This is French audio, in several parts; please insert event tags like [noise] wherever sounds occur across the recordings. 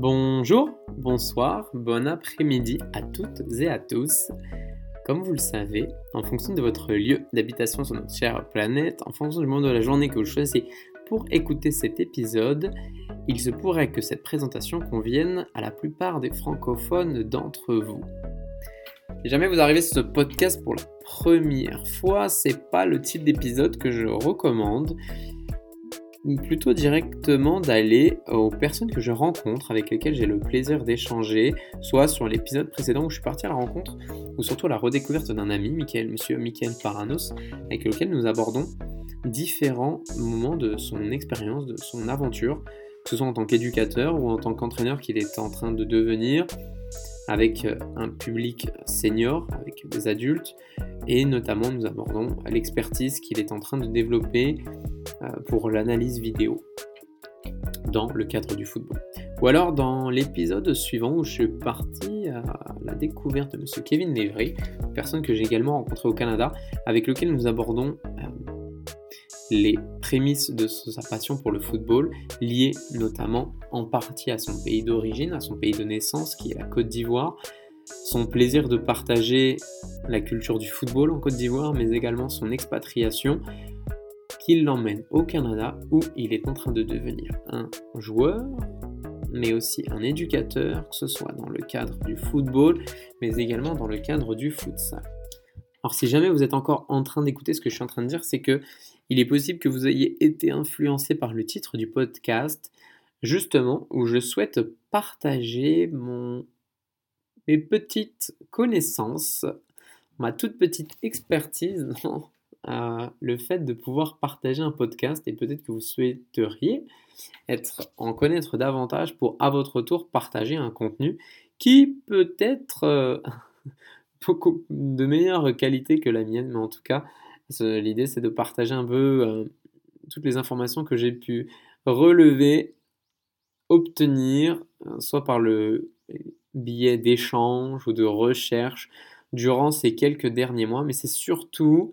Bonjour, bonsoir, bon après-midi à toutes et à tous. Comme vous le savez, en fonction de votre lieu d'habitation sur notre chère planète, en fonction du moment de la journée que vous choisissez pour écouter cet épisode, il se pourrait que cette présentation convienne à la plupart des francophones d'entre vous. Si jamais vous arrivez sur ce podcast pour la première fois, c'est pas le type d'épisode que je recommande plutôt directement d'aller aux personnes que je rencontre, avec lesquelles j'ai le plaisir d'échanger, soit sur l'épisode précédent où je suis parti à la rencontre, ou surtout à la redécouverte d'un ami, Michael, monsieur Michael Paranos, avec lequel nous abordons différents moments de son expérience, de son aventure, que ce soit en tant qu'éducateur ou en tant qu'entraîneur qu'il est en train de devenir, avec un public senior, avec des adultes, et notamment nous abordons l'expertise qu'il est en train de développer euh, pour l'analyse vidéo dans le cadre du football. Ou alors dans l'épisode suivant où je suis parti à la découverte de M. Kevin Lévry, personne que j'ai également rencontré au Canada, avec lequel nous abordons euh, les prémices de sa passion pour le football, liées notamment en partie à son pays d'origine, à son pays de naissance qui est la Côte d'Ivoire, son plaisir de partager la culture du football en Côte d'Ivoire, mais également son expatriation, qui l'emmène au Canada où il est en train de devenir un joueur, mais aussi un éducateur, que ce soit dans le cadre du football, mais également dans le cadre du futsal. Alors si jamais vous êtes encore en train d'écouter ce que je suis en train de dire, c'est que il est possible que vous ayez été influencé par le titre du podcast, justement où je souhaite partager mon mes petites connaissances, ma toute petite expertise [laughs] dans euh, le fait de pouvoir partager un podcast et peut-être que vous souhaiteriez être en connaître davantage pour à votre tour partager un contenu qui peut être euh, [laughs] beaucoup de meilleure qualité que la mienne, mais en tout cas l'idée c'est de partager un peu euh, toutes les informations que j'ai pu relever, obtenir, soit par le billets d'échange ou de recherche durant ces quelques derniers mois, mais c'est surtout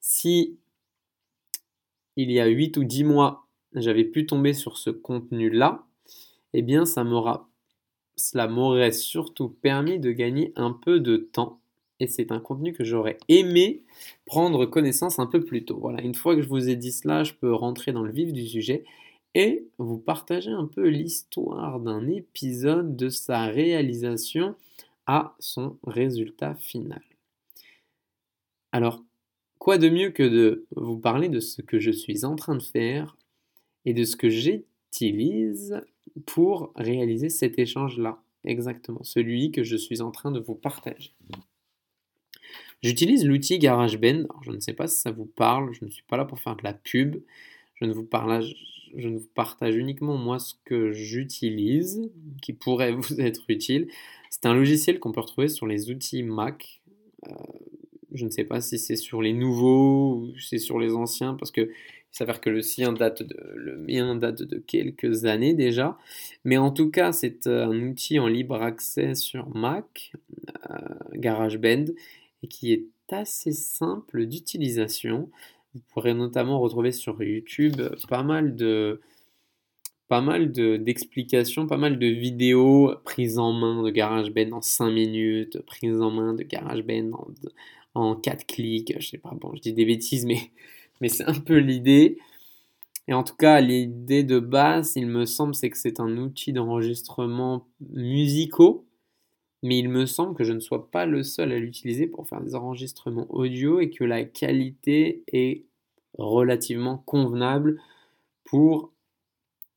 si il y a 8 ou 10 mois, j'avais pu tomber sur ce contenu-là, eh bien ça m'aura cela m'aurait surtout permis de gagner un peu de temps et c'est un contenu que j'aurais aimé prendre connaissance un peu plus tôt. Voilà, une fois que je vous ai dit cela, je peux rentrer dans le vif du sujet et vous partager un peu l'histoire d'un épisode de sa réalisation à son résultat final. Alors, quoi de mieux que de vous parler de ce que je suis en train de faire et de ce que j'utilise pour réaliser cet échange-là, exactement, celui que je suis en train de vous partager. J'utilise l'outil GarageBand, je ne sais pas si ça vous parle, je ne suis pas là pour faire de la pub, je ne vous partage uniquement moi ce que j'utilise, qui pourrait [laughs] vous être utile. C'est un logiciel qu'on peut retrouver sur les outils Mac. Euh, je ne sais pas si c'est sur les nouveaux ou c'est sur les anciens, parce que il s'avère que le sien date de, le mien date de quelques années déjà. Mais en tout cas, c'est un outil en libre accès sur Mac, euh, GarageBand, et qui est assez simple d'utilisation. Vous pourrez notamment retrouver sur YouTube pas mal de pas mal d'explications, pas mal de vidéos prises en main de GarageBand en 5 minutes, prises en main de GarageBand en, en 4 clics, je sais pas, bon, je dis des bêtises, mais, mais c'est un peu l'idée. Et en tout cas, l'idée de base, il me semble, c'est que c'est un outil d'enregistrement musicaux mais il me semble que je ne sois pas le seul à l'utiliser pour faire des enregistrements audio et que la qualité est relativement convenable pour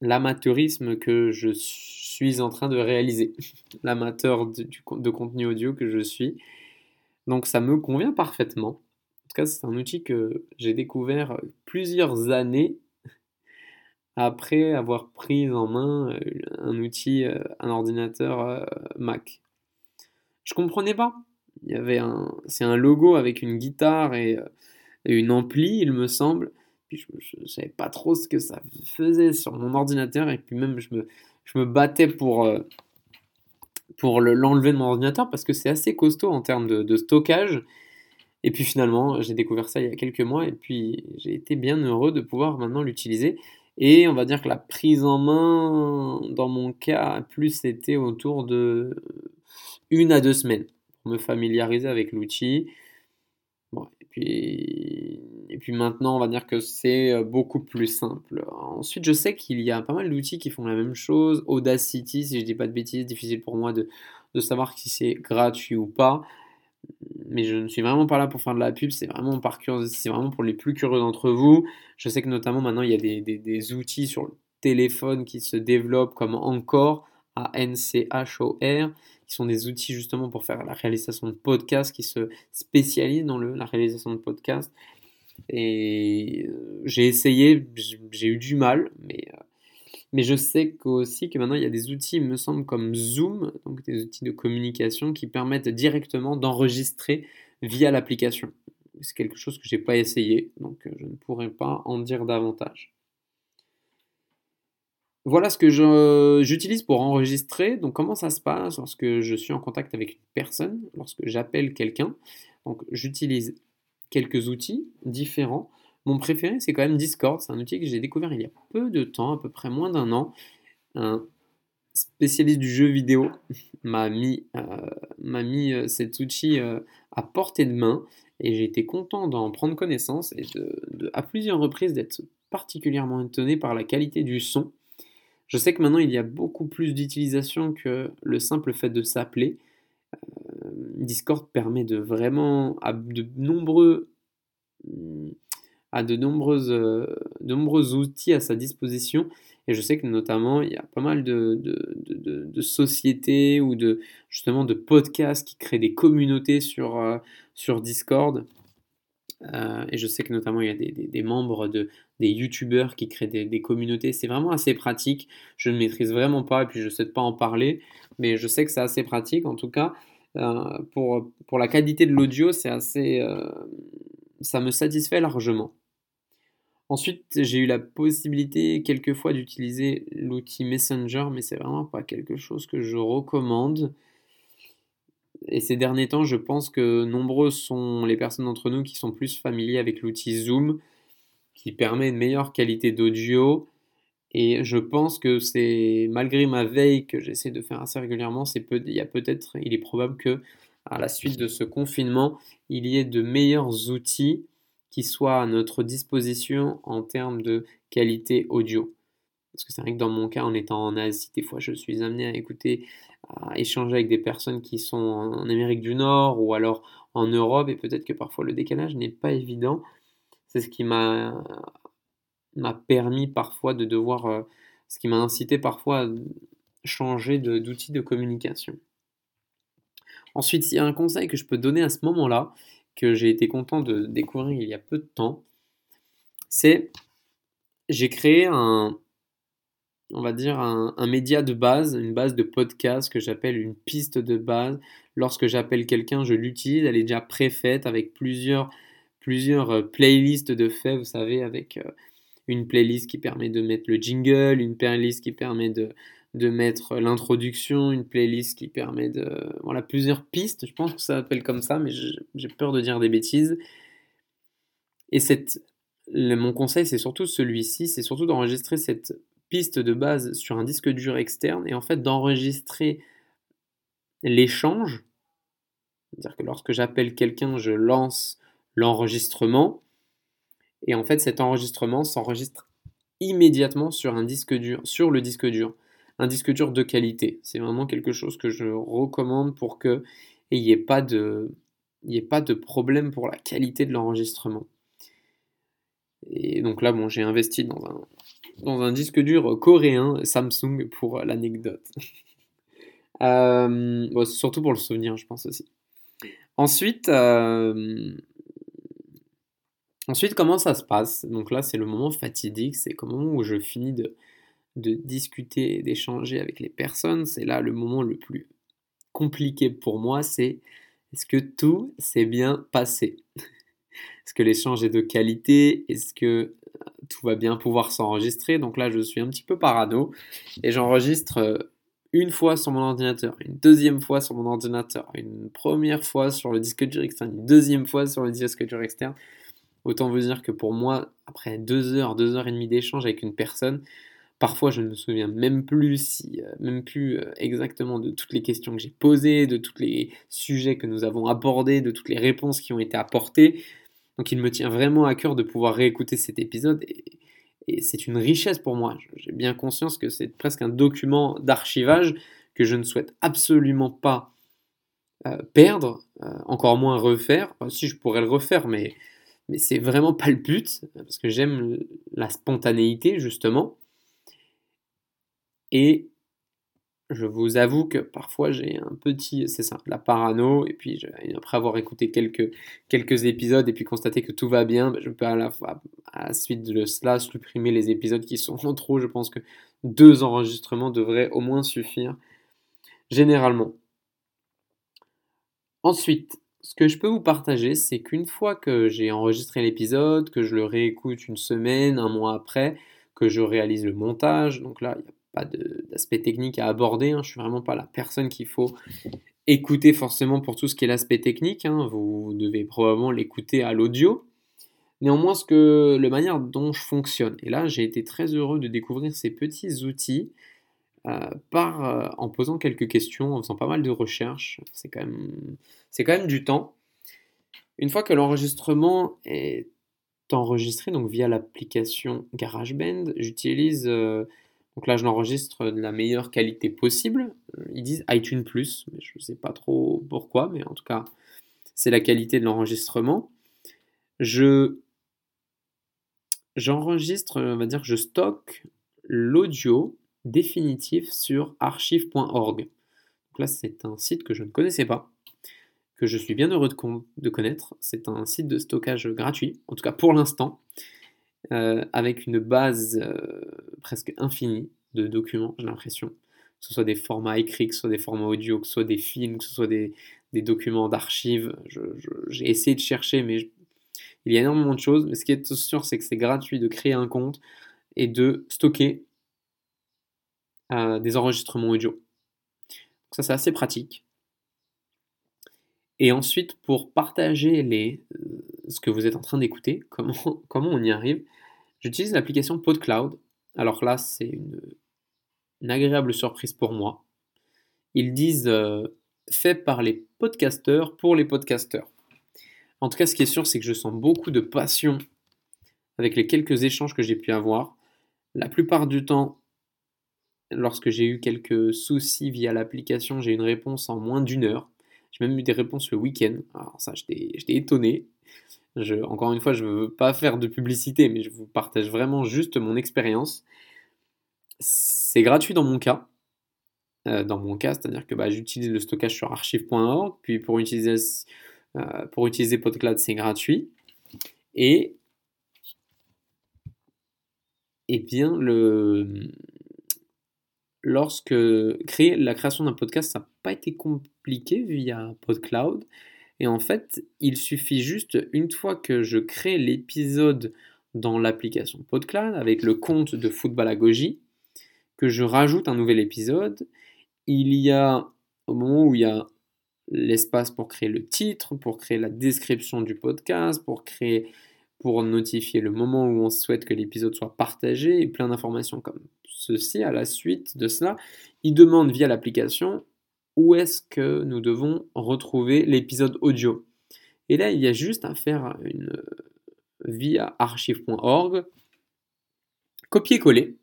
l'amateurisme que je suis en train de réaliser, [laughs] l'amateur de, contenu audio que je suis. Donc ça me convient parfaitement. En tout cas, c'est un outil que j'ai découvert plusieurs années [laughs] après avoir pris en main euh, un outil, euh, un ordinateur euh, Mac. Je comprenais pas? Il y avait un, c'est un logo avec une guitare et, euh, une ampli, il me semble. Puis je, ne savais pas trop ce que ça faisait sur mon ordinateur et puis même je me, je me battais pour, euh, pour l'enlever de mon ordinateur parce que c'est assez costaud en termes de, de stockage. Et puis finalement, j'ai découvert ça il y a quelques mois et puis j'ai été bien heureux de pouvoir maintenant l'utiliser. Et on va dire que la prise en main, dans mon cas, plus c'était autour de une à deux semaines pour me familiariser avec l'outil. Et, puis, maintenant, on va dire que c'est beaucoup plus simple. Ensuite, je sais qu'il y a pas mal d'outils qui font la même chose. Audacity, si je dis pas de bêtises, difficile pour moi de, savoir si c'est gratuit ou pas mais je ne suis vraiment pas là pour faire de la pub, c'est vraiment par c'est vraiment pour les plus curieux d'entre vous. Je sais que notamment maintenant il y a des, des, outils sur le téléphone qui se développent comme Encore, A-N-C-H-O-R, qui sont des outils justement pour faire la réalisation de podcasts, qui se spécialisent dans la réalisation de podcasts. Et euh, j'ai essayé, j'ai eu du mal, mais euh, je sais aussi que maintenant il y a des outils, il me semble, comme Zoom, donc des outils de communication qui permettent directement d'enregistrer via l'application. C'est quelque chose que je n'ai pas essayé, donc euh, je ne pourrais pas en dire davantage. Voilà ce que j'utilise pour enregistrer. Donc comment ça se passe lorsque je suis en contact avec une personne, lorsque j'appelle quelqu'un? Donc j'utilise quelques outils différents. Mon préféré, c'est quand même Discord. C'est un outil que j'ai découvert il y a peu de temps, à peu près moins d'un an. Un spécialiste du jeu vidéo [laughs] m'a mis, euh, mis euh, cet outil euh, à portée de main et j'ai été content d'en prendre connaissance et à plusieurs reprises d'être particulièrement étonné par la qualité du son. Je sais que maintenant il y a beaucoup plus d'utilisation que le simple fait de s'appeler. Discord permet de vraiment à de nombreux a de, nombreuses, euh, de nombreux outils à sa disposition. Et je sais que notamment, il y a pas mal de, de, de, sociétés ou de, justement de podcasts qui créent des communautés sur, euh, sur Discord. Euh, et je sais que notamment, il y a des, des, membres de, des YouTubeurs qui créent des, communautés. C'est vraiment assez pratique. Je ne maîtrise vraiment pas et puis je ne sais pas en parler. Mais je sais que c'est assez pratique. En tout cas, pour, pour la qualité de l'audio, c'est assez... ça me satisfait largement. Ensuite, j'ai eu la possibilité quelquefois d'utiliser l'outil Messenger, mais c'est vraiment pas quelque chose que je recommande. Et ces derniers temps, je pense que nombreux sont les personnes d'entre nous qui sont plus familiers avec l'outil Zoom, qui permet une meilleure qualité d'audio. Et je pense que c'est, malgré ma veille que j'essaie de faire assez régulièrement, c'est peut, il y a peut-être, il est probable que à la suite de ce confinement, il y ait de meilleurs outils qui soit à notre disposition en termes de qualité audio. Parce que c'est vrai que dans mon cas, en étant en Asie, des fois je suis amené à écouter, à échanger avec des personnes qui sont en Amérique du Nord ou alors en Europe, et peut-être que parfois le décalage n'est pas évident. C'est ce qui m'a permis parfois de devoir, euh, ce qui m'a incité parfois à changer d'outil de, communication. Ensuite, il y a un conseil que je peux donner à ce moment-là, que j'ai été content de découvrir il y a peu de temps, c'est j'ai créé un, on va dire un, média de base, une base de podcast que j'appelle une piste de base. Lorsque j'appelle quelqu'un, je l'utilise, elle est déjà préfaite avec plusieurs, plusieurs euh, playlists de faits, vous savez, avec euh, une playlist qui permet de mettre le jingle, une playlist qui permet de, de mettre l'introduction, une playlist qui permet de... Voilà, plusieurs pistes, je pense que ça s'appelle comme ça, mais j'ai peur de dire des bêtises. Et cette, mon conseil, c'est surtout celui-ci, c'est surtout d'enregistrer cette piste de base sur un disque dur externe et en fait d'enregistrer l'échange. C'est-à-dire que lorsque j'appelle quelqu'un, je lance l'enregistrement. Et en fait, cet enregistrement s'enregistre immédiatement sur un disque dur, sur le disque dur un disque dur de qualité. C'est vraiment quelque chose que je recommande pour que il n'y ait pas de il ait pas de problème pour la qualité de l'enregistrement. Et donc là, bon, j'ai investi dans un, dans un disque dur coréen Samsung pour l'anecdote. [laughs] euh, surtout pour le souvenir, je pense aussi. Ensuite, euh, ensuite, comment ça se passe? Donc là, c'est le moment fatidique, c'est le moment où je finis de, de discuter et d'échanger avec les personnes, c'est là le moment le plus compliqué pour moi, c'est est-ce que tout s'est bien passé? [laughs] Est-ce que l'échange est de qualité? Est-ce que euh, tout va bien pouvoir s'enregistrer? Donc là, je suis un petit peu parano et j'enregistre euh, une fois sur mon ordinateur, une deuxième fois sur mon ordinateur, une première fois sur le disque dur externe, une deuxième fois sur le disque dur externe. Autant vous dire que pour moi, après deux heures, deux heures et demie d'échange avec une personne, parfois je ne me souviens même plus, si, euh, même plus euh, exactement de toutes les questions que j'ai posées, de tous les sujets que nous avons abordés, de toutes les réponses qui ont été apportées. Donc il me tient vraiment à cœur de pouvoir réécouter cet épisode et, c'est une richesse pour moi. J'ai bien conscience que c'est presque un document d'archivage que je ne souhaite absolument pas euh, perdre, encore moins refaire. si je pourrais le refaire, mais mais c'est vraiment pas le but, parce que j'aime la spontanéité, justement. Et je vous avoue que parfois j'ai un petit, c'est ça, la parano, et puis après avoir écouté quelques, quelques épisodes et puis constaté que tout va bien, ben, je peux à la, à la suite de cela supprimer les épisodes qui sont [laughs] trop. Je pense que deux enregistrements devraient au moins suffire, généralement. Ensuite, ce que je peux vous partager, c'est qu'une fois que j'ai enregistré l'épisode, que je le réécoute une semaine, un mois après, que je réalise le montage, donc là, il n'y a pas d'aspect technique à aborder, hein, je suis vraiment pas la personne qu'il faut écouter forcément pour tout ce qui est l'aspect technique, hein, vous devez probablement l'écouter à l'audio. Néanmoins, ce que, la manière dont je fonctionne, et là j'ai été très heureux de découvrir ces petits outils euh, par, euh, en posant quelques questions, en faisant pas mal de recherches. C'est quand, même, c'est quand même du temps. Une fois que l'enregistrement est enregistré, donc via l'application GarageBand, j'utilise, euh, donc là je l'enregistre de la meilleure qualité possible. Ils disent iTunes Plus, mais je ne sais pas trop pourquoi, mais en tout cas c'est la qualité de l'enregistrement. Je j'enregistre, on va dire je stocke l'audio définitif sur archive.org. Là, c'est un site que je ne connaissais pas, que je suis bien heureux de, connaître. C'est un site de stockage gratuit, en tout cas pour l'instant, euh, avec une base euh, presque infinie de documents, j'ai l'impression. Que ce soit des formats écrits, que ce soit des formats audio, que ce soit des films, que ce soit des, documents d'archives. J'ai essayé de chercher, mais il y a énormément de choses. Mais ce qui est sûr, c'est que c'est gratuit de créer un compte et de stocker des enregistrements audio. Donc ça, c'est assez pratique. Et ensuite, pour partager les, euh, ce que vous êtes en train d'écouter, [laughs] comment, comment on y arrive, j'utilise l'application PodCloud. Alors là, c'est une, agréable surprise pour moi. Ils disent euh, fait par les podcasteurs pour les podcasteurs. En tout cas, ce qui est sûr, c'est que je sens beaucoup de passion avec les quelques échanges que j'ai pu avoir. La plupart du temps, Lorsque j'ai eu quelques soucis via l'application, j'ai eu une réponse en moins d'une heure. J'ai même eu des réponses le week-end. Alors ça, j'étais étonné. Encore une fois, je ne veux pas faire de publicité, mais je vous partage vraiment juste mon expérience. C'est gratuit dans mon cas. Euh, dans mon cas, c'est-à-dire que bah, j'utilise le stockage sur archive.org, puis pour utiliser, euh, pour utiliser PodCloud, c'est gratuit. Et, et bien, le, lorsque créer la création d'un podcast, ça n'a pas été compliqué via PodCloud. Et en fait, il suffit juste une fois que je crée l'épisode dans l'application PodCloud avec le compte de Football à Goji, que je rajoute un nouvel épisode. Il y a, au moment où il y a l'espace pour créer le titre, pour créer la description du podcast, pour créer pour notifier le moment où on souhaite que l'épisode soit partagé et plein d'informations comme ceci. À la suite de cela, il demande via l'application où est-ce que nous devons retrouver l'épisode audio? Et là, il y a juste à faire une via archive.org, copier-coller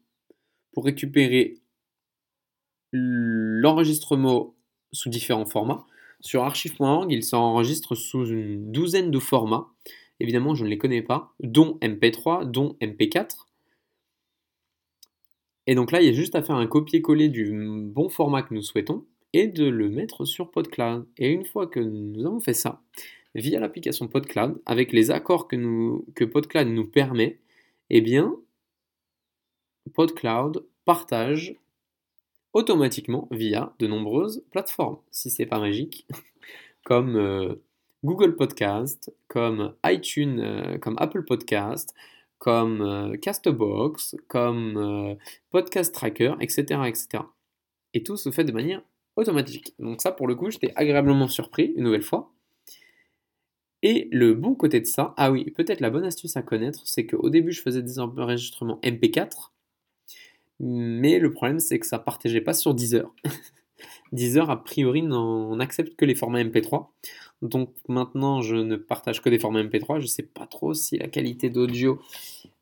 pour récupérer l'enregistrement sous différents formats. Sur archive.org, il s'enregistre sous une douzaine de formats. Évidemment, je ne les connais pas, dont MP3, dont MP4. Et donc là, il y a juste à faire un copier-coller du bon format que nous souhaitons et de le mettre sur PodCloud. Et une fois que nous avons fait ça, via l'application PodCloud, avec les accords que, nous, que PodCloud nous permet, eh bien, PodCloud partage automatiquement via de nombreuses plateformes, si c'est pas magique, [laughs] comme euh, Google Podcast, comme iTunes, euh, comme Apple Podcast, comme euh, Castbox, comme euh, Podcast Tracker, etc., etc. Et tout se fait de manière automatique. Donc ça, pour le coup, j'étais agréablement surpris, une nouvelle fois. Et le bon côté de ça, ah oui, peut-être la bonne astuce à connaître, c'est qu'au début je faisais des enregistrements MP4, mais le problème c'est que ça partageait pas sur Deezer. [laughs] Deezer a priori n'accepte que les formats MP3. Donc maintenant je ne partage que des formats MP3. Je sais pas trop si la qualité d'audio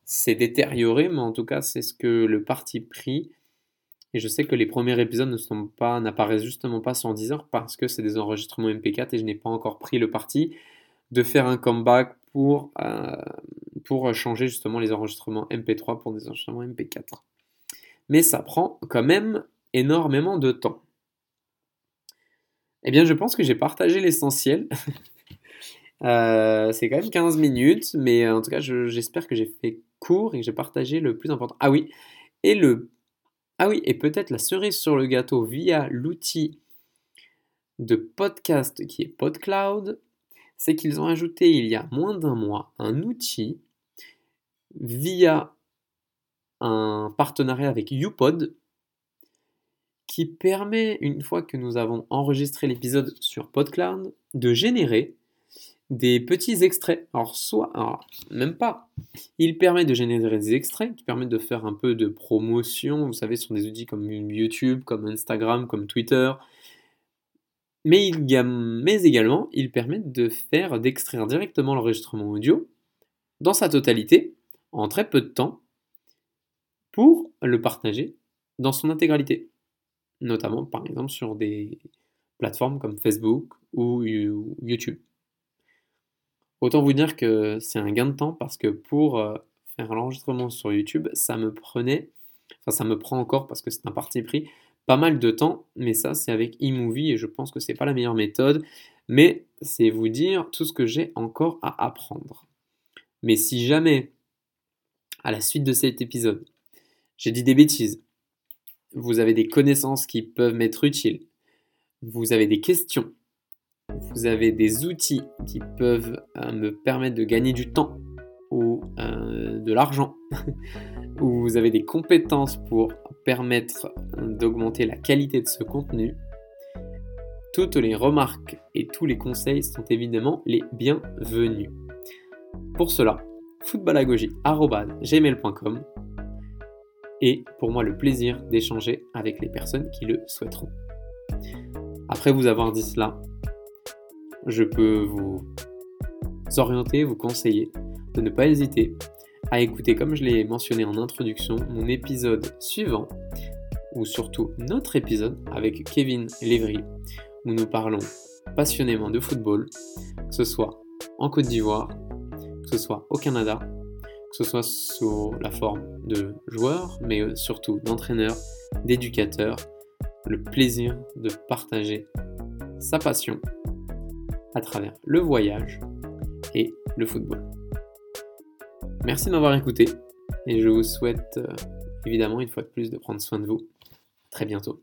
s'est détériorée, mais en tout cas c'est ce que le parti pris. Et je sais que les premiers épisodes ne sont pas, n'apparaissent justement pas sur Deezer parce que c'est des enregistrements MP4 et je n'ai pas encore pris le parti de faire un comeback pour, euh, pour changer justement les enregistrements MP3 pour des enregistrements MP4. Mais ça prend quand même énormément de temps. Eh bien, je pense que j'ai partagé l'essentiel. [laughs] Euh, c'est quand même 15 minutes, mais en tout cas, j'espère que j'ai fait court et que j'ai partagé le plus important. Ah oui, et le ah oui, et peut-être la cerise sur le gâteau via l'outil de podcast qui est PodCloud c'est qu'ils ont ajouté il y a moins d'un mois un outil via un partenariat avec YouPod qui permet, une fois que nous avons enregistré l'épisode sur PodCloud, de générer des petits extraits. Alors, soit, même pas. Il permet de générer des extraits qui permettent de faire un peu de promotion, vous savez, sur des outils comme YouTube, comme Instagram, comme Twitter, mais, également, ils permettent de faire, d'extraire directement l'enregistrement audio dans sa totalité, en très peu de temps, pour le partager dans son intégralité. Notamment, par exemple, sur des plateformes comme Facebook ou YouTube. Autant vous dire que c'est un gain de temps parce que pour euh, faire l'enregistrement sur YouTube, ça me prenait, enfin ça me prend encore parce que c'est un parti pris, pas mal de temps, mais ça c'est avec eMovie et je pense que c'est pas la meilleure méthode, mais c'est vous dire tout ce que j'ai encore à apprendre. Mais si jamais, à la suite de cet épisode, j'ai dit des bêtises, vous avez des connaissances qui peuvent m'être utiles, vous avez des questions, vous avez des outils qui peuvent euh, me permettre de gagner du temps ou euh, de l'argent, [laughs] ou vous avez des compétences pour permettre d'augmenter la qualité de ce contenu, toutes les remarques et tous les conseils sont évidemment les bienvenus. Pour cela, footballagogie.gmail.com et pour moi le plaisir d'échanger avec les personnes qui le souhaiteront. Après vous avoir dit cela, je peux vous orienter, vous conseiller de ne pas hésiter à écouter, comme je l'ai mentionné en introduction, mon épisode suivant, ou surtout notre épisode avec Kevin Lévry, où nous parlons passionnément de football, que ce soit en Côte d'Ivoire, que ce soit au Canada, que ce soit sous la forme de joueurs, mais surtout d'entraîneurs, d'éducateurs, le plaisir de partager sa passion à travers le voyage et le football. Merci de m'avoir écouté et je vous souhaite euh, évidemment une fois de plus de prendre soin de vous. très bientôt.